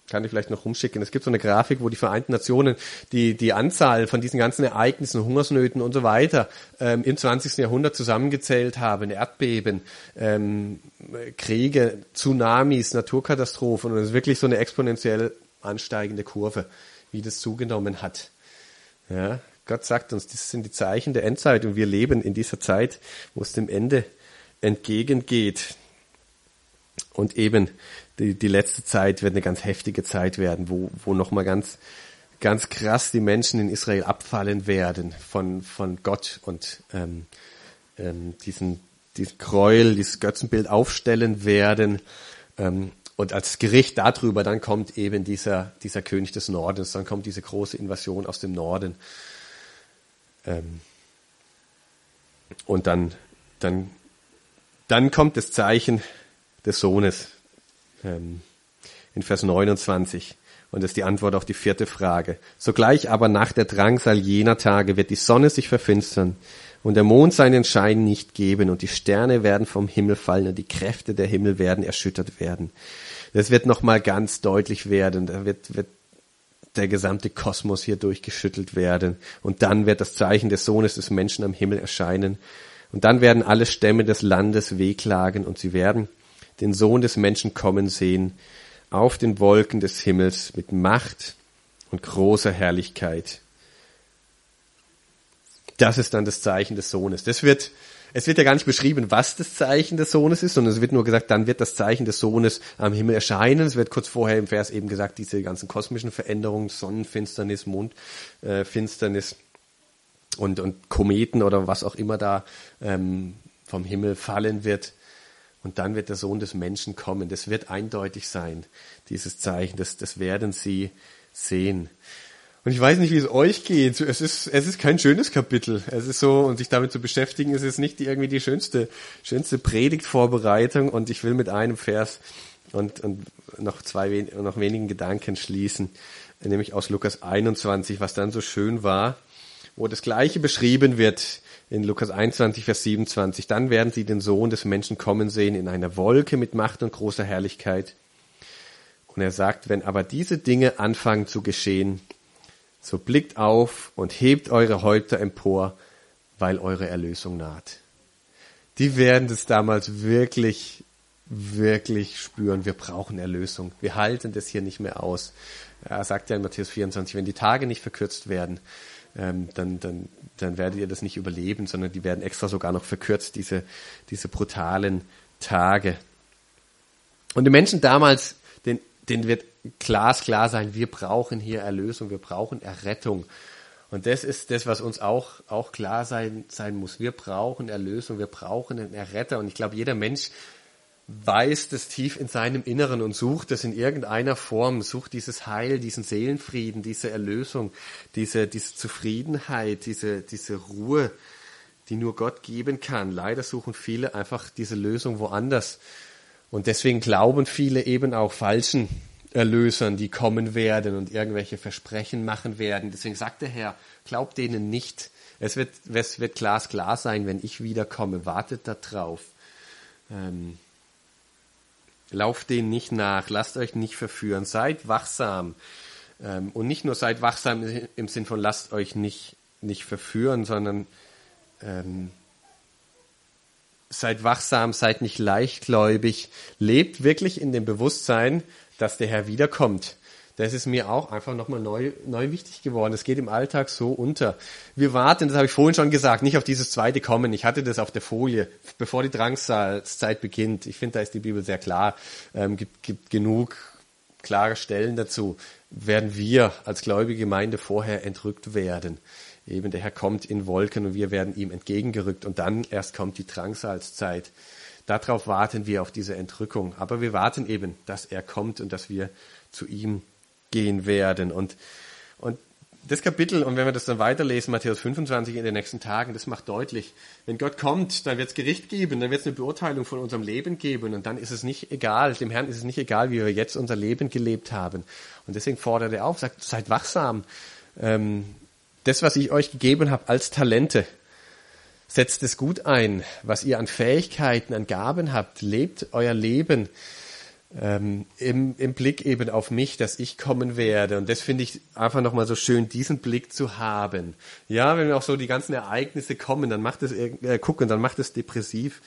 kann ich vielleicht noch rumschicken. Es gibt so eine Grafik, wo die Vereinten Nationen die, die Anzahl von diesen ganzen Ereignissen, Hungersnöten und so weiter ähm, im 20. Jahrhundert zusammengezählt haben. Erdbeben, ähm, Kriege, Tsunamis, Naturkatastrophen. Und es ist wirklich so eine exponentiell ansteigende Kurve, wie das zugenommen hat. Ja, Gott sagt uns, das sind die Zeichen der Endzeit und wir leben in dieser Zeit, wo es dem Ende entgegengeht. Und eben die, die letzte Zeit wird eine ganz heftige Zeit werden, wo, wo nochmal ganz, ganz krass die Menschen in Israel abfallen werden von, von Gott und ähm, ähm, diesen, diesen Gräuel, dieses Götzenbild aufstellen werden. Ähm, und als Gericht darüber, dann kommt eben dieser, dieser König des Nordens, dann kommt diese große Invasion aus dem Norden. Ähm, und dann, dann, dann kommt das Zeichen des Sohnes ähm, in Vers 29. Und das ist die Antwort auf die vierte Frage. Sogleich aber nach der Drangsal jener Tage wird die Sonne sich verfinstern und der Mond seinen Schein nicht geben und die Sterne werden vom Himmel fallen und die Kräfte der Himmel werden erschüttert werden. Das wird nochmal ganz deutlich werden. Da wird, wird der gesamte Kosmos hier durchgeschüttelt werden. Und dann wird das Zeichen des Sohnes des Menschen am Himmel erscheinen. Und dann werden alle Stämme des Landes wehklagen und sie werden den Sohn des Menschen kommen sehen auf den Wolken des Himmels mit Macht und großer Herrlichkeit. Das ist dann das Zeichen des Sohnes. Das wird, es wird ja gar nicht beschrieben, was das Zeichen des Sohnes ist, sondern es wird nur gesagt, dann wird das Zeichen des Sohnes am Himmel erscheinen. Es wird kurz vorher im Vers eben gesagt, diese ganzen kosmischen Veränderungen, Sonnenfinsternis, Mondfinsternis und, und Kometen oder was auch immer da ähm, vom Himmel fallen wird. Und dann wird der Sohn des Menschen kommen. Das wird eindeutig sein, dieses Zeichen. Das, das werden sie sehen. Und ich weiß nicht, wie es euch geht. Es ist, es ist kein schönes Kapitel. Es ist so, und sich damit zu beschäftigen, es ist nicht irgendwie die schönste, schönste Predigtvorbereitung. Und ich will mit einem Vers und, und noch zwei, noch wenigen Gedanken schließen, nämlich aus Lukas 21, was dann so schön war, wo das Gleiche beschrieben wird in Lukas 21, Vers 27, dann werden sie den Sohn des Menschen kommen sehen in einer Wolke mit Macht und großer Herrlichkeit. Und er sagt, wenn aber diese Dinge anfangen zu geschehen, so blickt auf und hebt eure Häupter empor, weil eure Erlösung naht. Die werden das damals wirklich, wirklich spüren. Wir brauchen Erlösung. Wir halten das hier nicht mehr aus. Er sagt ja in Matthäus 24, wenn die Tage nicht verkürzt werden, ähm, dann, dann, dann werdet ihr das nicht überleben, sondern die werden extra sogar noch verkürzt, diese, diese brutalen Tage. Und die Menschen damals, denen, denen wird glasklar sein, wir brauchen hier Erlösung, wir brauchen Errettung. Und das ist das, was uns auch, auch klar sein, sein muss. Wir brauchen Erlösung, wir brauchen einen Erretter. Und ich glaube, jeder Mensch weiß das tief in seinem Inneren und sucht es in irgendeiner Form, sucht dieses Heil, diesen Seelenfrieden, diese Erlösung, diese, diese Zufriedenheit, diese, diese Ruhe, die nur Gott geben kann. Leider suchen viele einfach diese Lösung woanders. Und deswegen glauben viele eben auch falschen Erlösern, die kommen werden und irgendwelche Versprechen machen werden. Deswegen sagt der Herr, glaubt denen nicht. Es wird, es wird glasklar sein, wenn ich wiederkomme. Wartet da drauf. Ähm, Lauft denen nicht nach, lasst euch nicht verführen, seid wachsam. Ähm, und nicht nur seid wachsam im Sinn von lasst euch nicht, nicht verführen, sondern ähm, seid wachsam, seid nicht leichtgläubig, lebt wirklich in dem Bewusstsein, dass der Herr wiederkommt das ist mir auch einfach nochmal neu, neu wichtig geworden. Es geht im Alltag so unter. Wir warten, das habe ich vorhin schon gesagt, nicht auf dieses zweite Kommen. Ich hatte das auf der Folie, bevor die Drangsalzzeit beginnt. Ich finde, da ist die Bibel sehr klar. Ähm, gibt, gibt genug klare Stellen dazu. Werden wir als gläubige Gemeinde vorher entrückt werden. Eben der Herr kommt in Wolken und wir werden ihm entgegengerückt und dann erst kommt die Drangsalzzeit. Darauf warten wir auf diese Entrückung. Aber wir warten eben, dass er kommt und dass wir zu ihm gehen werden. Und, und das Kapitel, und wenn wir das dann weiterlesen, Matthäus 25 in den nächsten Tagen, das macht deutlich, wenn Gott kommt, dann wird es Gericht geben, dann wird es eine Beurteilung von unserem Leben geben und dann ist es nicht egal, dem Herrn ist es nicht egal, wie wir jetzt unser Leben gelebt haben. Und deswegen fordert er auf, sagt, seid wachsam. Ähm, das, was ich euch gegeben habe als Talente, setzt es gut ein. Was ihr an Fähigkeiten, an Gaben habt, lebt euer Leben ähm, im, im Blick eben auf mich, dass ich kommen werde. Und das finde ich einfach nochmal so schön, diesen Blick zu haben. Ja, wenn auch so die ganzen Ereignisse kommen, dann macht es, äh, gucken, dann macht es depressiv.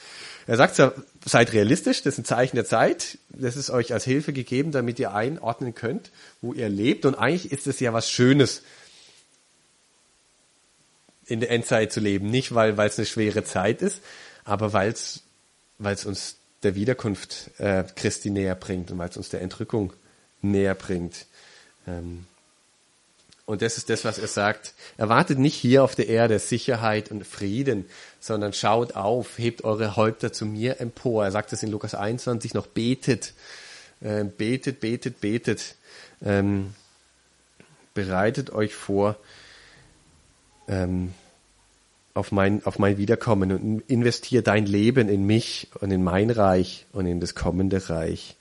Er sagt ja, seid realistisch, das ist ein Zeichen der Zeit. Das ist euch als Hilfe gegeben, damit ihr einordnen könnt, wo ihr lebt. Und eigentlich ist es ja was Schönes, in der Endzeit zu leben. Nicht, weil es eine schwere Zeit ist, aber weil es uns der Wiederkunft äh, Christi näher bringt und weil es uns der Entrückung näher bringt. Ähm, Und das ist das, was er sagt. Erwartet nicht hier auf der Erde Sicherheit und Frieden, sondern schaut auf, hebt eure Häupter zu mir empor. Er sagt es in Lukas 21 noch, betet, äh, betet, betet, betet. Ähm, bereitet euch vor ähm, auf, mein, auf mein Wiederkommen und investiert dein Leben in mich und in mein Reich und in das kommende Reich.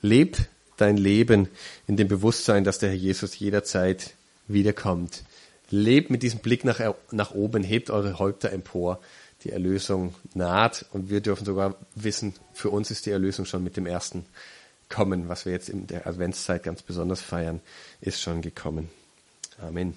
Leb dein Leben in dem Bewusstsein, dass der Herr Jesus jederzeit wiederkommt. Lebt mit diesem Blick nach, nach oben, hebt eure Häupter empor. Die Erlösung naht und wir dürfen sogar wissen, für uns ist die Erlösung schon mit dem ersten Kommen, was wir jetzt in der Adventszeit ganz besonders feiern, ist schon gekommen. Amen.